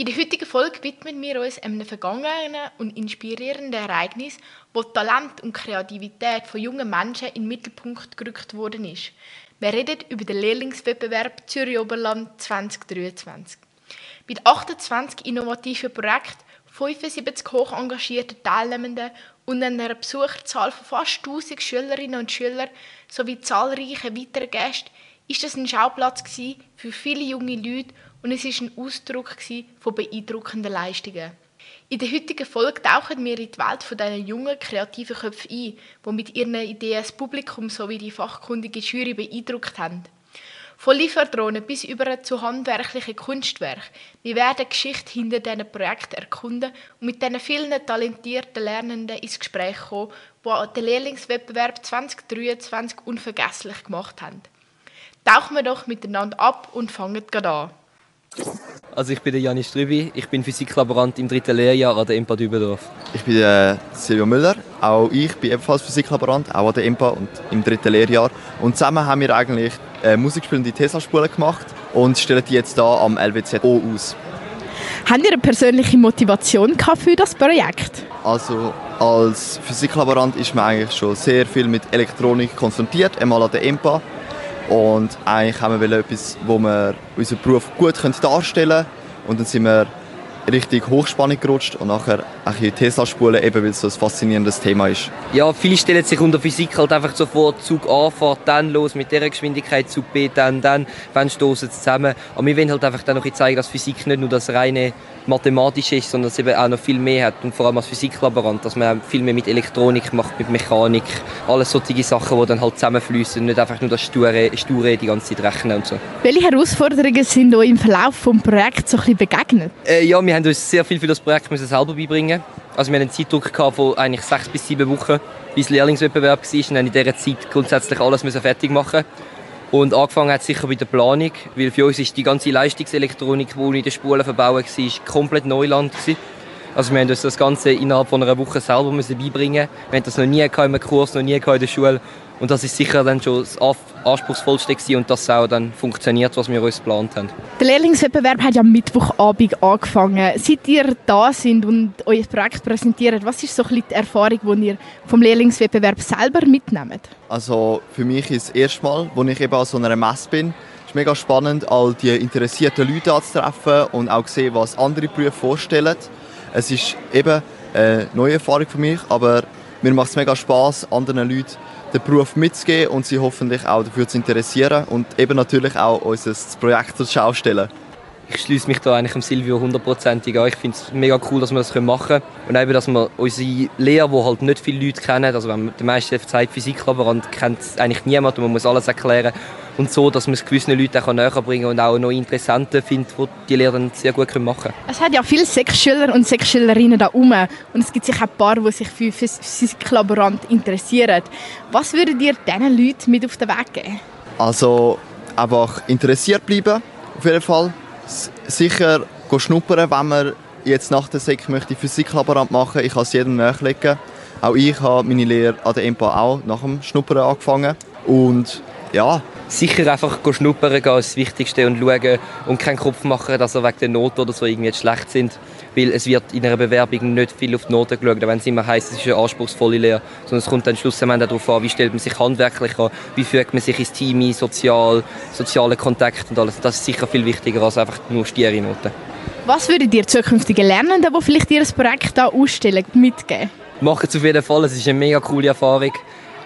In der heutigen Folge widmen wir uns einem vergangenen und inspirierenden Ereignis, wo Talent und Kreativität von jungen Menschen in den Mittelpunkt gerückt worden ist. Wir reden über den Lehrlingswettbewerb Zürich Oberland 2023. Mit 28 innovativen Projekten, 75 hoch engagierten Teilnehmenden und einer Besucherzahl von fast 1000 Schülerinnen und Schülern sowie zahlreichen weiteren Gästen ist das ein Schauplatz für viele junge Leute und es ist ein Ausdruck von beeindruckenden Leistungen. In der heutigen Folge tauchen wir in die Welt von diesen jungen, kreativen Köpfen ein, die mit ihren Ideen das Publikum sowie die fachkundige Jury beeindruckt haben. Von Lieferdrohnen bis über zu handwerklichen Kunstwerken. Wir werden die Geschichte hinter diesen Projekten erkunden und mit diesen vielen talentierten Lernenden ins Gespräch kommen, die den Lehrlingswettbewerb 2023 unvergesslich gemacht haben. Tauchen wir doch miteinander ab und fangen gerade an. Also ich bin der Janis Strübi, ich bin Physiklaborant im dritten Lehrjahr an der EMPA Dübendorf. Ich bin der Silvio Müller, auch ich bin ebenfalls Physiklaborant, auch an der EMPA und im dritten Lehrjahr. Und zusammen haben wir eigentlich äh, musikspielende Tesla-Spulen gemacht und stellen die jetzt hier am LWZO aus. Habt ihr eine persönliche Motivation für das Projekt? Also als Physiklaborant ist man eigentlich schon sehr viel mit Elektronik konfrontiert, einmal an der EMPA und eigentlich haben wir etwas, wo wir unseren Beruf gut darstellen können. Und dann sind wir richtig Hochspannung gerutscht und nachher auch in Tesla-Spulen, eben weil es so ein faszinierendes Thema ist. Ja, viele stellen sich unter Physik halt einfach so vor, Zug A fährt dann los mit dieser Geschwindigkeit, Zug B dann, dann, wann stoßen zusammen. Aber wir wollen halt einfach dann noch zeigen, dass Physik nicht nur das reine mathematisch ist, sondern dass es eben auch noch viel mehr hat und vor allem als Physiklaborant, dass man viel mehr mit Elektronik macht, mit Mechanik, alles solche Sachen, die dann halt zusammenfließen, nicht einfach nur das sture, sture die ganze Zeit rechnen und so. Welche Herausforderungen sind euch im Verlauf des Projekts so ein bisschen begegnet? Äh, ja, wir haben uns sehr viel für das Projekt müssen selber beibringen. Also wir hatten einen Zeitdruck von eigentlich sechs bis sieben Wochen, bis Lehrlingswettbewerb war und dann in dieser Zeit grundsätzlich alles müssen fertig machen und angefangen hat sicher bei der Planung, weil für uns ist die ganze Leistungselektronik, die in den Spulen verbaut war, komplett Neuland gewesen. Also wir haben uns das Ganze innerhalb von einer Woche selber beibringen. Wir haben das noch nie in einem Kurs, noch nie in der Schule. Und das ist sicher dann schon das anspruchsvollste gewesen und das auch dann funktioniert, was wir uns geplant haben. Der Lehrlingswettbewerb hat ja am Mittwochabend angefangen. Seit ihr da sind und euer Projekt präsentiert, was ist so ein die Erfahrung, die ihr vom Lehrlingswettbewerb selber mitnehmt? Also für mich ist das erste Mal, als ich eben an so einer Messe bin, ist mega spannend, all die interessierten Leute anzutreffen und auch zu sehen, was andere Berufe vorstellen. Es ist eben eine neue Erfahrung für mich, aber mir macht es mega Spaß, anderen Leuten den Beruf mitzugeben und sie hoffentlich auch dafür zu interessieren und eben natürlich auch unser Projekt zur Schau stellen. Ich schließe mich da eigentlich dem Silvio hundertprozentig an. Ich finde es mega cool, dass wir das machen können. Und eben, dass wir unsere Lehre, die halt nicht viele Leute kennen, also wenn man der meiste sagt, Physiklaborant kennt eigentlich niemand und man muss alles erklären. Und so, dass man es gewissen Leuten auch näher bringen und auch noch Interessenten findet, die die Lehre dann sehr gut machen können. Es hat ja viele Sechsschüler und Sechsschülerinnen da rum und es gibt sicher ein paar, die sich für Physiklaborant interessieren. Was würdet ihr diesen Leuten mit auf den Weg geben? Also einfach interessiert bleiben, auf jeden Fall sicher schnuppern, wenn man jetzt nach der Sek möchte Physiklaborant machen. Ich kann es jedem nachlegen. Auch ich habe meine Lehre an der EMPA auch nach dem Schnuppern angefangen. Und ja. Sicher einfach schnuppern gehen, ist das Wichtigste und schauen und keinen Kopf machen, dass er wegen der Noten oder so irgendwie jetzt schlecht sind weil es wird in einer Bewerbung nicht viel auf die Noten geschaut, wenn es immer heisst, es ist eine anspruchsvolle Lehre, sondern es kommt dann schlussendlich darauf an, wie stellt man sich handwerklich an, wie fügt man sich ins Team ein, sozial, soziale Kontakt und alles. Das ist sicher viel wichtiger als einfach nur stiere Noten. Was würdet ihr zukünftigen Lernenden, die vielleicht ihr Projekt hier ausstellen, mitgeben? Machen es auf jeden Fall, es ist eine mega coole Erfahrung.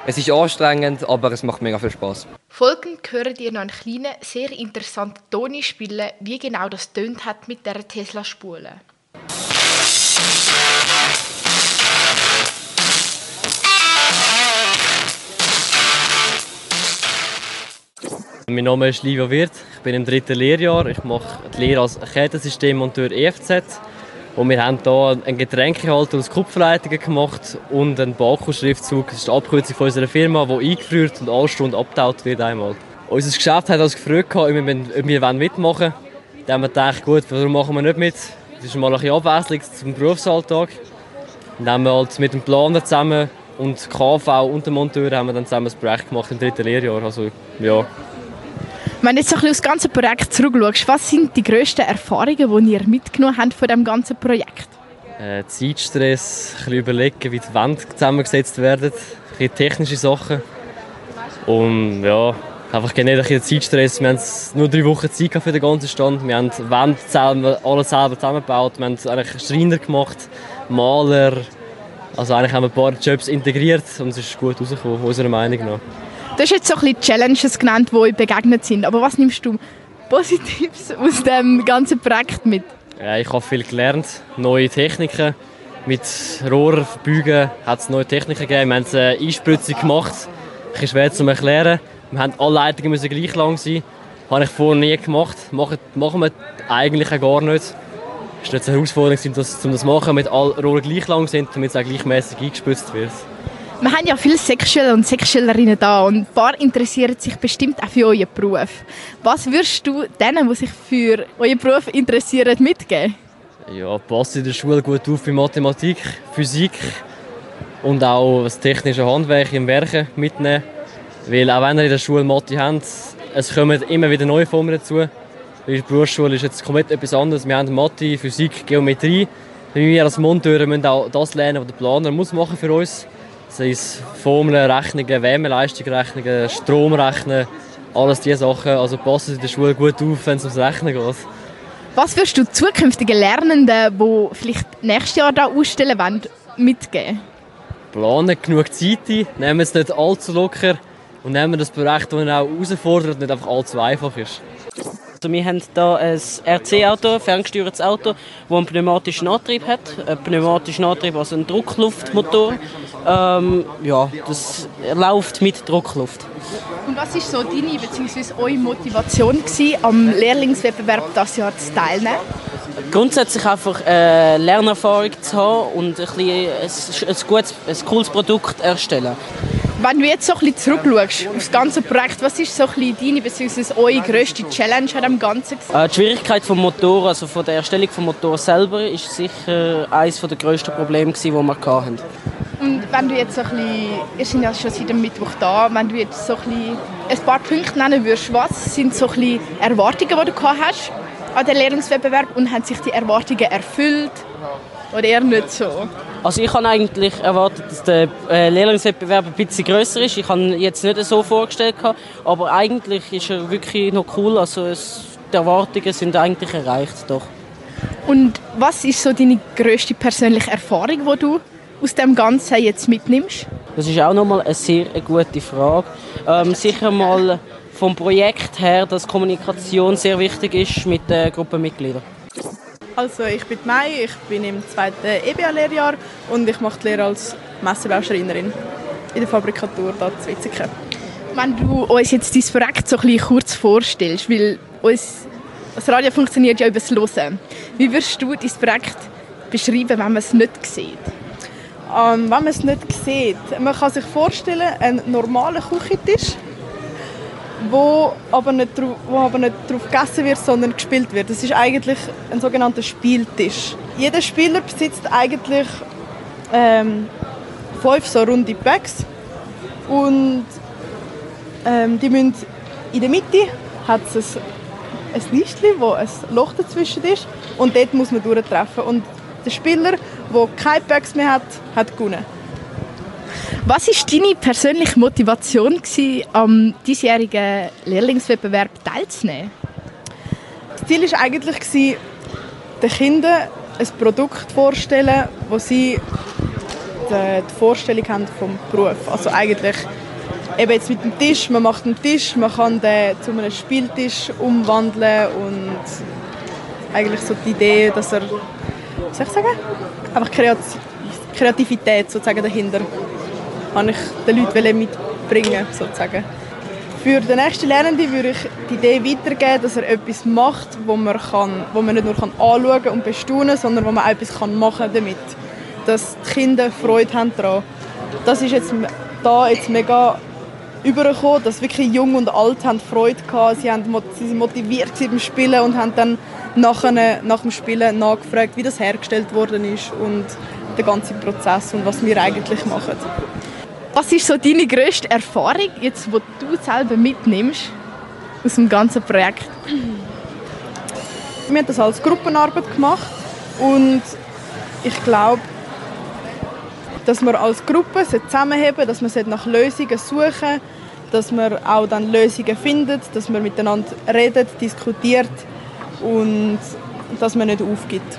Es ist anstrengend, aber es macht mega viel Spaß. Folgend hören ihr noch einen kleinen, sehr interessanten Ton spielen, wie genau das tönt hat mit der Tesla-Spule. Mein Name ist Livio Wirth, ich bin im dritten Lehrjahr. Ich mache die Lehre als Ketensystemmonteur EFZ. Und wir haben hier einen Getränkehalter aus Kupferleitungen gemacht und einen Baku-Schriftzug. Das ist die Abkürzung von unserer Firma, die eingeführt und alle Stunden abgetaucht wird einmal. Unser Geschäft hat uns gefragt, ob wir mitmachen wollen. Dann haben wir gedacht, gut, warum machen wir nicht mit? Das ist mal ein bisschen Abwechslung zum Berufsalltag. Dann haben wir halt mit dem Planer zusammen und KV und dem Monteur haben wir dann zusammen das Projekt gemacht im dritten Lehrjahr. Also, ja, Wenn du jetzt so ein bisschen aufs ganze Projekt zurückschaust, was sind die grössten Erfahrungen, die ihr mitgenommen habt von diesem ganzen Projekt? Äh, Zeitstress, ein bisschen überlegen, wie die Wände zusammengesetzt werden, ein bisschen technische Sachen. Und ja, einfach generell ein bisschen Zeitstress. Wir haben nur drei Wochen Zeit für den ganzen Stand. Wir haben die Wände selber, alles selber zusammengebaut. Wir haben eigentlich Schreiner gemacht, Maler. Also eigentlich haben wir ein paar Jobs integriert und es ist gut rausgekommen, unserer Meinung nach. Du hast jetzt so ein bisschen Challenges genannt, die euch begegnet sind. Aber was nimmst du Positives aus dem ganzen Projekt mit? Ja, ich habe viel gelernt, neue Techniken. Mit Rohr verbeugen hat es neue Techniken gegeben. Wir haben eine Einspritzung gemacht. Ein bisschen schwer zu erklären. Wir haben alle Leitungen müssen gleich lang sein. Das habe ich vorher nie gemacht. Machen, machen wir eigentlich auch gar nicht. Es war eine Herausforderung, das, um das zu machen, damit alle Rohre gleich lang sind, damit es auch gleichmäßig eingespritzt wird. Wir haben ja viele Sexschüler und Sexschülerinnen da und ein paar interessieren sich bestimmt auch für euren Beruf. Was würdest du denen, die sich für euren Beruf interessieren, mitgeben? Ja, passt in der Schule gut auf in Mathematik, Physik und auch das technische Handwerk im Werken mitnehmen. Weil auch wenn ihr in der Schule Mathe habt, es kommen immer wieder neue Formen dazu. In der Berufsschule ist jetzt komplett etwas anderes. Wir haben Mathe, Physik, Geometrie. Wir als Monteure müssen auch das lernen, was der Planer muss machen für uns sei es Formeln, Rechnungen, Wärmeleistungsrechnungen, Stromrechnen, alles diese Sachen. Also passen in der Schule gut auf, wenn es ums Rechnen geht. Was würdest du zukünftigen Lernenden, die vielleicht nächstes Jahr da ausstellen wollen, mitgeben? Planen genug Zeit ein, nehmen es nicht allzu locker und nehmen das Projekt, das auch herausfordert, nicht einfach allzu einfach ist. Also wir haben hier ein RC-Auto, ein ferngesteuertes Auto, das einen pneumatischen Antrieb hat. Ein pneumatischer Antrieb, also ein Druckluftmotor. Ähm, ja, das läuft mit Druckluft. Und was war so deine bzw. eure Motivation gewesen, am Lehrlingswettbewerb dieses Jahr zu teilnehmen? Grundsätzlich einfach äh, Lernerfahrung zu haben und ein, bisschen ein, ein, gutes, ein cooles Produkt erstellen. Wenn du jetzt so ein bisschen zurückschaust auf das ganze Projekt, was ist so ein bisschen deine bzw. eure grösste Challenge an dem Ganzen? Äh, die Schwierigkeit des Motors, also von der Erstellung des Motors selber, ist sicher eines der grössten Probleme, die wir hatten. Und wenn du jetzt so ein bisschen, ihr seid ja schon seit dem Mittwoch da, wenn du jetzt so ein, bisschen ein paar Punkte nennen würdest, was sind so ein bisschen Erwartungen, die du gehabt hast an den Lehrungswettbewerb und haben sich die Erwartungen erfüllt oder eher nicht so? Also ich habe eigentlich erwartet, dass der äh, Lehrlingswettbewerb ein bisschen grösser ist. Ich habe jetzt nicht so vorgestellt, aber eigentlich ist er wirklich noch cool. Also es, die Erwartungen sind eigentlich erreicht, doch. Und was ist so deine grösste persönliche Erfahrung, die du aus dem Ganzen jetzt mitnimmst? Das ist auch nochmal eine sehr gute Frage. Ähm, sicher mal vom Projekt her, dass Kommunikation sehr wichtig ist mit den Gruppenmitgliedern. Also ich bin Mai, ich bin im zweiten EBA-Lehrjahr und ich mache die Lehre als Messebauschreinerin in der Fabrikatur hier in Witzigen. Wenn du uns jetzt dein Projekt so ein bisschen kurz vorstellst, weil uns, das Radio funktioniert ja über das Hören. Wie würdest du dein Projekt beschreiben, wenn man es nicht sieht? Ähm, wenn man es nicht sieht, man kann sich vorstellen, ein normaler Küchentisch, wo aber, nicht, wo aber nicht darauf gegessen wird, sondern gespielt wird. Das ist eigentlich ein sogenannter Spieltisch. Jeder Spieler besitzt eigentlich ähm, fünf so runde Bags und ähm, die müssen in der Mitte hat es ein, ein Listchen, wo ein Loch dazwischen ist und dort muss man durchtreffen. Und der Spieler, der keine Bags mehr hat, hat gewonnen. Was war deine persönliche Motivation, gewesen, am diesjährigen Lehrlingswettbewerb teilzunehmen? Das Ziel war eigentlich, den Kindern ein Produkt vorzustellen, wo sie die Vorstellung haben vom Beruf. Also eigentlich eben jetzt mit dem Tisch, man macht einen Tisch, man kann den zu einem Spieltisch umwandeln und eigentlich so die Idee, dass er, was soll ich sagen, einfach Kreativität sozusagen dahinter habe ich den Leuten mitbringen sozusagen. Für den nächsten Lernenden würde ich die Idee weitergeben, dass er etwas macht, wo man, kann, wo man nicht nur kann anschauen und bestaunen sondern wo man auch etwas kann machen damit. Dass die Kinder Freude haben daran. Das ist jetzt da jetzt mega übergekommen, dass wirklich Jung und Alt haben Freude hatten. Sie, haben, sie sind motiviert beim Spielen und haben dann nachher, nach dem Spielen nachgefragt, wie das hergestellt worden ist und den ganzen Prozess und was wir eigentlich machen. Was ist so deine grösste Erfahrung, jetzt, wo du selber mitnimmst? aus dem ganzen Projekt? Wir haben das als Gruppenarbeit gemacht und ich glaube, dass wir als Gruppe zusammenheben, dass wir nach Lösungen suchen, dass man auch dann Lösungen findet, dass man miteinander redet, diskutiert und dass man nicht aufgibt.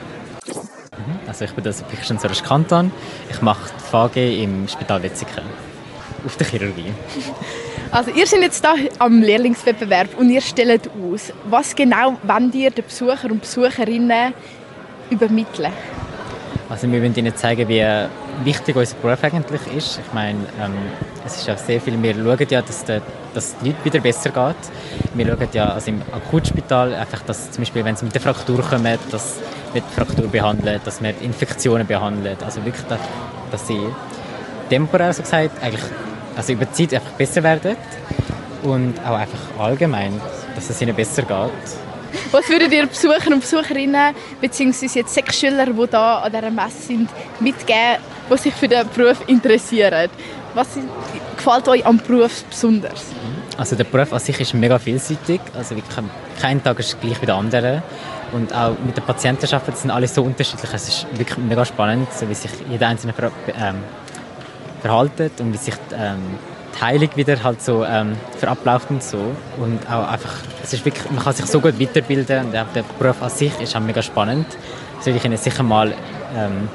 Mhm. Also ich bin das Fiction Service Kanton. Ich mache die VG im Spital Wetzikon auf der Chirurgie. Also ihr seid jetzt hier am Lehrlingswettbewerb und ihr stellt aus. Was genau wollt ihr den Besucher und Besucherinnen übermitteln? Also wir wollen ihnen zeigen, wie wichtig unser Beruf eigentlich ist. Ich meine, ähm, es ist ja sehr viel, wir schauen ja, dass, der, dass die wieder besser geht. Wir schauen ja also im Akutspital einfach, dass zum Beispiel, wenn sie mit der Fraktur kommen, dass wir die Fraktur behandeln, dass wir Infektionen behandeln. Also wirklich, dass, dass sie temporär so gesagt eigentlich also über die Zeit einfach besser werden und auch einfach allgemein, dass es ihnen besser geht. Was würdet ihr Besucher und Besucherinnen bzw. jetzt sechs Schüler, die hier an dieser Messe sind, mitgeben, die sich für den Beruf interessieren? Was gefällt euch am Beruf besonders? Also der Beruf an sich ist mega vielseitig. Also kein Tag ist gleich wie der andere. Und auch mit den Patienten arbeiten sind alle so unterschiedlich. Es ist wirklich mega spannend, so wie sich jeder einzelne ver ähm, verhaltet und wie sich ähm, die Heilung wieder halt so ähm, verabläuft und so. Und auch einfach, es ist wirklich, man kann sich so gut weiterbilden und der Beruf an sich ist auch mega spannend. Das würde ich Ihnen sicher mal ähm,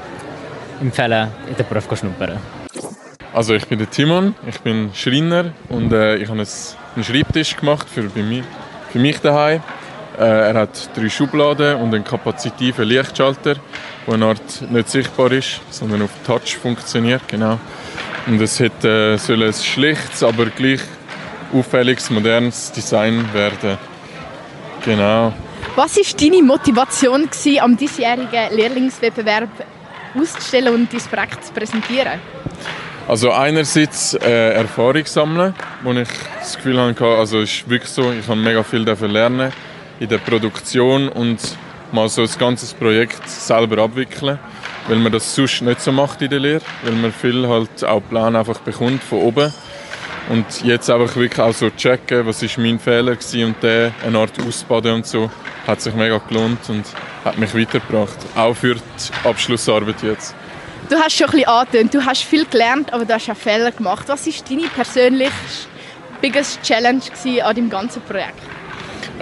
empfehlen, in den Beruf zu schnuppern. Also ich bin der Timon, ich bin Schreiner und äh, ich habe einen Schreibtisch gemacht für, bei mir, für mich daheim. Äh, er hat drei Schubladen und einen kapazitiven Lichtschalter, der eine Art nicht sichtbar ist, sondern auf Touch funktioniert. Genau. Und es hat, äh, soll ein schlichtes, aber gleich auffälliges, modernes Design werden. Genau. Was war deine Motivation, gewesen, am diesjährigen Lehrlingswettbewerb auszustellen und dein Projekt zu präsentieren? Also einerseits äh, Erfahrung sammeln, wo ich das Gefühl hatte, also ist wirklich so, ich habe mega viel lernen in der Produktion und mal so ein ganzes Projekt selber abwickeln weil man das sonst nicht so macht in der Lehre, weil man viel halt auch Plan einfach bekommt von oben und jetzt einfach wirklich auch so checken, was ist mein Fehler gewesen und der eine Art ausbaden und so, hat sich mega gelohnt und hat mich weitergebracht, auch für die Abschlussarbeit jetzt. Du hast schon ein bisschen angetönt, du hast viel gelernt, aber du hast auch Fehler gemacht. Was ist deine persönliche biggest Challenge an deinem ganzen Projekt?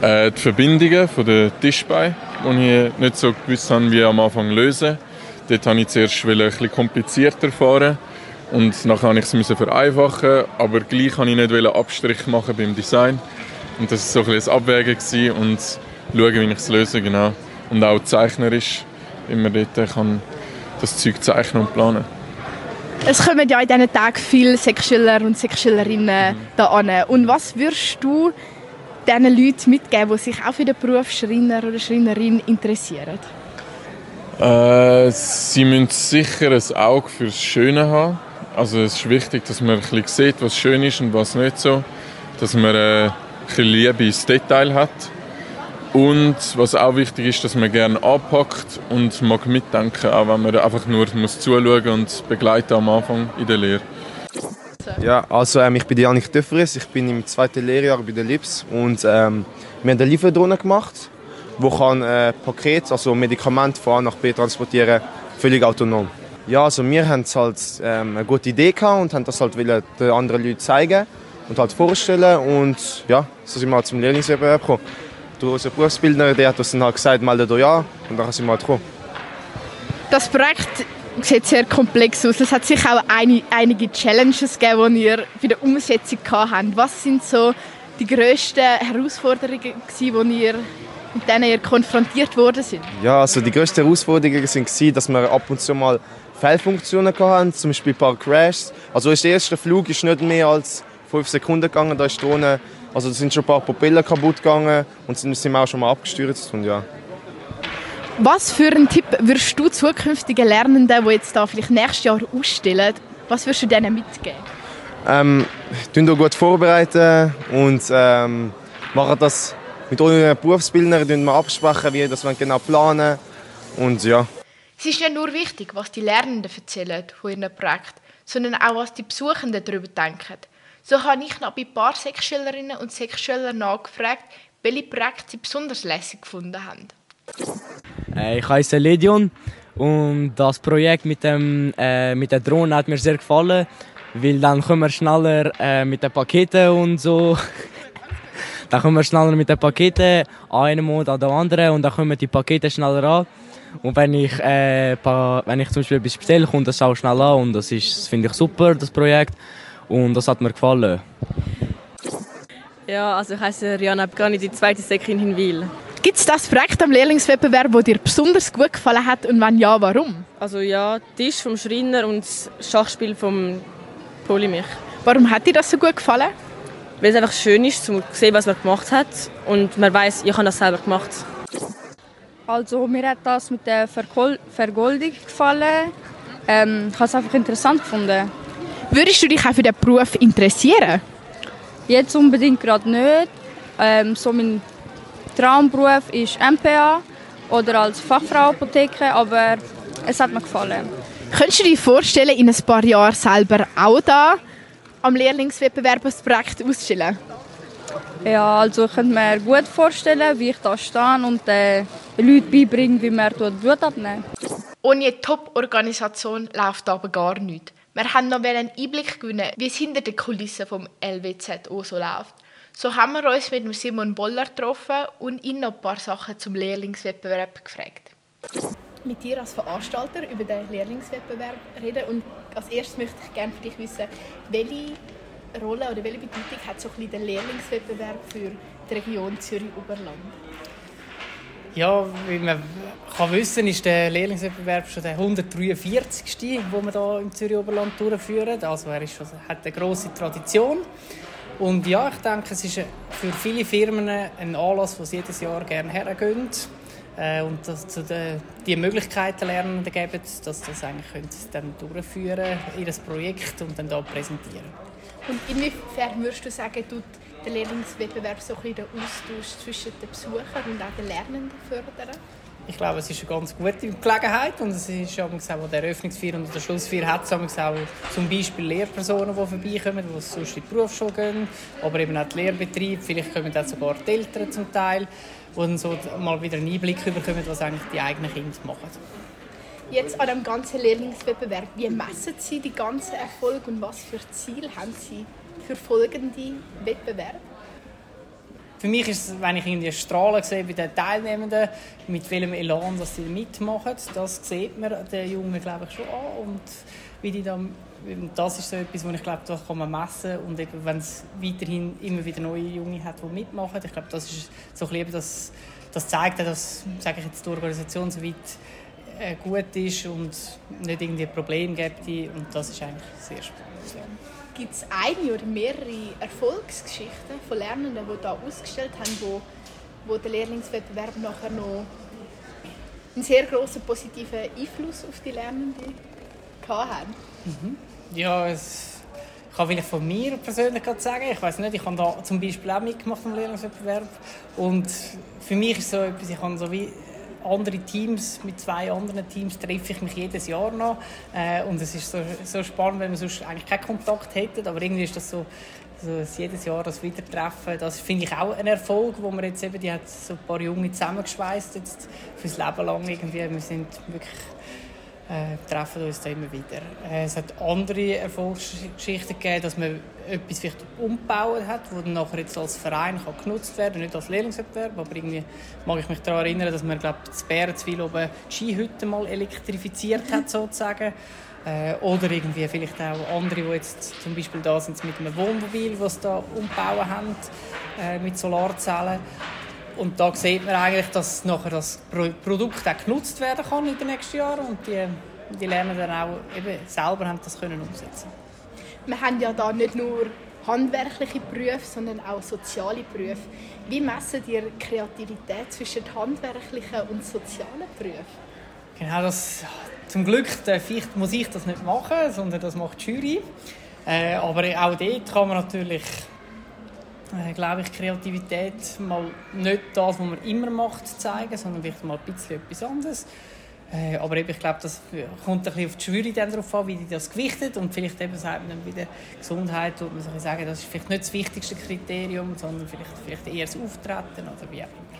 Äh, die Verbindungen von den Tischbeinen, die ich nicht so gewusst habe, wie am Anfang lösen Dort wollte ich zuerst ein bisschen komplizierter fahren und nachher musste ich es vereinfachen, aber gleich wollte ich nicht Abstrich machen beim Design. Und das war so ein bisschen Abwägen und schauen, wie ich es löse, genau. Und auch zeichnerisch, man dort kann das Zeug zeichnen und planen es kommen ja in diesen Tagen viele Sexschüler und Sexschülerinnen mhm. da an. Und was würdest du diesen Leuten mitgeben, die sich auch für den Beruf Schreiner oder Schreinerin interessieren? Äh, sie müssen sicher ein Auge fürs Schöne haben. Also es ist wichtig, dass man ein bisschen sieht, was schön ist und was nicht so. Dass man äh, ein bisschen Liebe ins Detail hat. Und was auch wichtig ist, dass man gerne anpackt und mag mitdenken, auch wenn man einfach nur muss zuschauen und begleiten am Anfang in der Lehre. Ja, also ähm, ich bin Janik Döfferis, ich bin im zweiten Lehrjahr bei der LIPS und ähm, wir haben eine Lieferdrohne gemacht wo kann äh, Paket, also Medikamente von A nach B transportieren, völlig autonom. Ja, also wir haben halt ähm, eine gute Idee gehabt und haben das halt den anderen Leuten zeigen und halt vorstellen und ja, so sind wir halt zum Lehrlingswettbewerb gekommen. Durch unseren Berufsbildner, der hat uns dann halt gesagt, meldet euch an und dann sind wir halt gekommen. Das Projekt sieht sehr komplex aus. Es hat sicher auch eine, einige Challenges gegeben, die ihr bei der Umsetzung habt. Was sind so die grössten Herausforderungen, die ihr mit denen ihr konfrontiert worden sind? Ja, also die größten Herausforderungen waren, dass wir ab und zu mal Fehlfunktionen hatten, zum Beispiel ein paar Crashs. Also der erste Flug ist nicht mehr als fünf Sekunden gegangen, da ist Drohne. Also da sind schon ein paar Propeller kaputt gegangen und sind, sind auch schon mal abgestürzt und ja. Was für einen Tipp würdest du zukünftigen Lernenden, die jetzt da vielleicht nächstes Jahr ausstellen, was würdest du denen mitgeben? Ähm, gut vorbereiten und ähm, machen das mit euren Berufsbildnern wir absprechen, wie das genau planen und ja. Es ist nicht nur wichtig, was die Lernenden erzählen von ihrem Projekt, sondern auch, was die Besuchenden darüber denken. So habe ich noch bei ein paar Sexschülerinnen und Sexschülern nachgefragt, welche Projekte sie besonders lässig gefunden haben. Äh, ich heiße Ledion und das Projekt mit, dem, äh, mit der Drohne hat mir sehr gefallen, weil dann können wir schneller äh, mit den Paketen und so. dann kommen wir schneller mit den Paketen an einem Ort an den anderen und dann kommen die Pakete schneller an. Und wenn ich, äh, wenn ich zum Beispiel etwas bestelle, kommt das auch schnell an und das, ist, das finde ich super, das Projekt. Und das hat mir gefallen. Ja, also ich heiße Rihanna Abgani, die zweite Säckerin in Wil. Gibt es das Projekt am Lehrlingswettbewerb, das dir besonders gut gefallen hat und wenn ja, warum? Also ja, Tisch vom Schreiner und das Schachspiel vom Polymich. Warum hat dir das so gut gefallen? Weil es einfach schön ist, zu sehen, was man gemacht hat und man weiß, ich habe das selber gemacht. Also mir hat das mit der Vergol Vergoldung gefallen. Ähm, ich habe es einfach interessant gefunden. Würdest du dich auch für den Beruf interessieren? Jetzt unbedingt gerade nicht. Ähm, so mein Traumberuf ist MPA oder als Fachfrau Apotheke, aber es hat mir gefallen. Könntest du dir vorstellen, in ein paar Jahren selber auch da am Lehrlingswettbewerb das Projekt auszustellen? Ja, also ich könnte mir gut vorstellen, wie ich da stehe und den Leuten beibringe, wie man Blut abnehmen Ohne Top-Organisation läuft aber gar nichts. Wir haben noch einen Einblick gewinnen, wie es hinter den Kulissen vom LWZO so läuft. So haben wir uns mit Simon Boller getroffen und ihn noch ein paar Sachen zum Lehrlingswettbewerb gefragt. Mit dir als Veranstalter über den Lehrlingswettbewerb reden und als erstes möchte ich gerne für dich wissen, welche Rolle oder welche Bedeutung hat so ein der Lehrlingswettbewerb für die Region Zürich-Oberland? Ja, wie man kann wissen, ist der Lehrlingswettbewerb schon der 143. den wir hier im Zürich-Oberland durchführen. Also er ist schon, hat eine grosse Tradition. Und ja, ich denke, es ist für viele Firmen ein Anlass, wo sie jedes Jahr gerne hergehen äh, und dass zu den, die Möglichkeiten lernen geben, dass das eigentlich können dann durchführen ihr Projekt und dann da präsentieren. Und inwiefern würdest du sagen, tut der Lehrlingswettbewerb so ein den Austausch zwischen den Besuchern und auch den Lernenden fördern? Ich glaube, es ist eine ganz gute Gelegenheit und es ist auch der Eröffnungsfeier und der Schlussfeier hat es auch zum Beispiel Lehrpersonen, die vorbeikommen, die sonst in die Berufsschule gehen, aber eben auch die Lehrbetriebe, vielleicht kommen auch sogar die Eltern zum Teil, die so mal wieder einen Einblick bekommen, was eigentlich die eigenen Kinder machen. Jetzt an dem ganzen Lehrlingswettbewerb, wie messen Sie die ganzen Erfolge und was für Ziele haben Sie für folgende Wettbewerbe? Für mich ist es, wenn ich irgendwie Strahlen sehe bei den Teilnehmenden, mit welchem Elan dass sie mitmachen, das sieht man den Jungen glaube ich schon an und wie die dann das ist so etwas, was ich glaube, das kann man messen und eben, wenn es weiterhin immer wieder neue Junge hat, die mitmachen, ich glaube, das ist so bisschen, das, das zeigt, dass, sage ich jetzt, die Organisation so weit äh, gut ist und nicht irgendwie ein Problem gibt und das ist eigentlich sehr spannend. Gibt es eine oder mehrere Erfolgsgeschichten von Lernenden, die da ausgestellt haben, wo, wo der Lehrlingswettbewerb nachher noch einen sehr großen positiven Einfluss auf die Lernenden haben? Mhm. Ja, es kann vielleicht von mir persönlich sagen, ich weiß nicht, ich habe da zum Beispiel auch mitgemacht am Lehrlingswettbewerb und für mich ist so etwas, ich habe so wie andere Teams, mit zwei anderen Teams treffe ich mich jedes Jahr noch. Äh, und es ist so, so spannend, wenn man sonst eigentlich keinen Kontakt hätte. Aber irgendwie ist das so, so jedes Jahr das Wiedertreffen. Das finde ich auch ein Erfolg, wo man jetzt eben, die hat so ein paar Junge zusammengeschweißt jetzt fürs Leben lang irgendwie. Wir sind wirklich äh, treffen uns da immer wieder. Äh, es hat andere Erfolgsgeschichten gegeben, dass man etwas vielleicht umgebaut hat, das dann nachher jetzt als Verein kann genutzt werden nicht als Lehrlingswettbewerb, aber irgendwie mag ich mich daran erinnern, dass man glaube das Bärenzwil oben die Skihütte mal elektrifiziert hat sozusagen. Äh, oder irgendwie vielleicht auch andere, die jetzt zum Beispiel da sind mit einem Wohnmobil, das da umbauen haben äh, mit Solarzellen. Und da sieht man eigentlich, dass nachher das Produkt auch genutzt werden kann in den nächsten Jahren und die, die lernen dann auch eben selber haben das können umsetzen. Wir haben ja da nicht nur handwerkliche Berufe, sondern auch soziale Berufe. Wie messen ihr Kreativität zwischen handwerklichen und sozialen Berufen? Genau, das, zum Glück ich, muss ich das nicht machen, sondern das macht die Jury. Äh, aber auch dort kann man natürlich äh, glaube ich, Kreativität mal nicht das, was man immer macht, zeigen, sondern vielleicht mal ein bisschen etwas anderes. Äh, aber eben, ich glaube, das kommt ein bisschen auf die dann darauf an, wie die das gewichtet und vielleicht eben sagt man dann wieder Gesundheit, würde man sagen, das ist vielleicht nicht das wichtigste Kriterium, sondern vielleicht, vielleicht eher das Auftreten oder wie auch immer.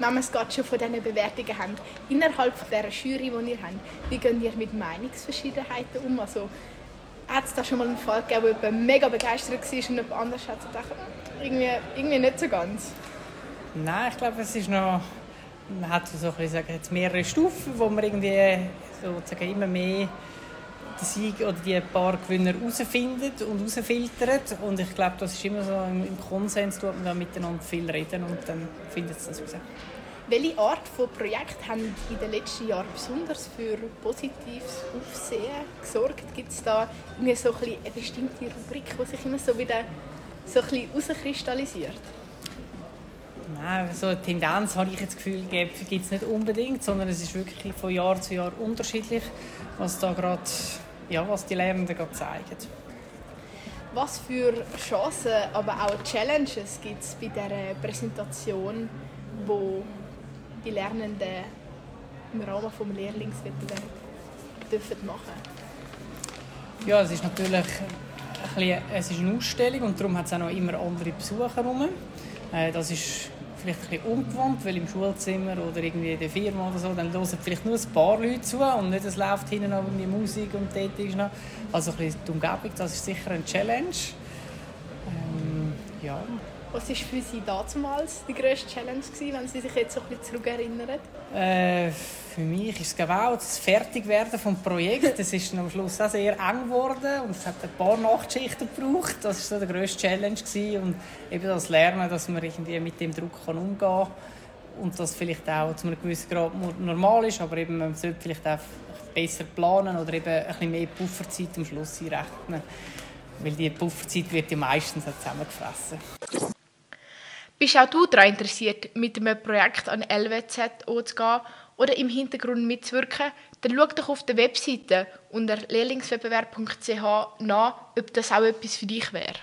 Wenn wir es gerade schon von diesen Bewertungen haben, innerhalb dieser Jury, die ihr habt, wie geht ihr mit Meinungsverschiedenheiten um? Also, hat es da schon mal einen Fall gegeben, wo jemand mega begeistert war und jemand anders hat gedacht, irgendwie, irgendwie nicht so ganz? Nein, ich glaube, es ist noch man hat so ein jetzt mehrere Stufen, wo man irgendwie sozusagen immer mehr die Sieg oder die paar Gewinner herausfindet und herausfiltert. Und ich glaube, das ist immer so im Konsens, tut man da miteinander viel reden und dann findet es das raus. Welche Art von Projekt haben in den letzten Jahren besonders für positives Aufsehen gesorgt? Gibt es da irgendwie so ein eine bestimmte Rubrik, die sich immer so wieder so ein bisschen herauskristallisiert? Nein, so eine Tendenz habe ich jetzt das Gefühl, gibt es nicht unbedingt, sondern es ist wirklich von Jahr zu Jahr unterschiedlich, was da gerade, ja, was die Lernenden gerade zeigen. Was für Chancen, aber auch Challenges gibt es bei dieser Präsentation, wo die Lernenden im Rahmen des Lehrlingswettbewerbs dürfen machen Ja, es ist natürlich ein bisschen, es ist eine Ausstellung und darum hat es auch noch immer andere Besucher herum. Äh, das ist vielleicht ein bisschen ungewohnt, weil im Schulzimmer oder irgendwie in der Firma oder so, dann hören vielleicht nur ein paar Leute zu und nicht, es läuft hinten noch die Musik und dort ist noch. Also ein bisschen die Umgebung, das ist sicher eine Challenge. Ähm, ja. Was war für Sie damals die grösste Challenge, gewesen, wenn Sie sich jetzt so ein bisschen zurückerinnern? Äh, für mich ist es auch das Fertigwerden des Projekts. Es ist am Schluss auch sehr eng geworden und es hat ein paar Nachtschichten gebraucht. Das war so die grösste Challenge. Gewesen. Und eben das Lernen, dass man irgendwie mit dem Druck kann umgehen kann und das vielleicht auch zu einem gewissen Grad normal ist, aber eben man sollte vielleicht auch besser planen oder eben ein bisschen mehr Pufferzeit am Schluss einrechnen. Weil die Pufferzeit wird ja meistens zusammengefressen. Bist auch du daran interessiert, mit einem Projekt an LWZ anzugehen oder im Hintergrund mitzuwirken, dann schau doch auf der Webseite unter lehrlingswettbewerb.ch nach, ob das auch etwas für dich wäre.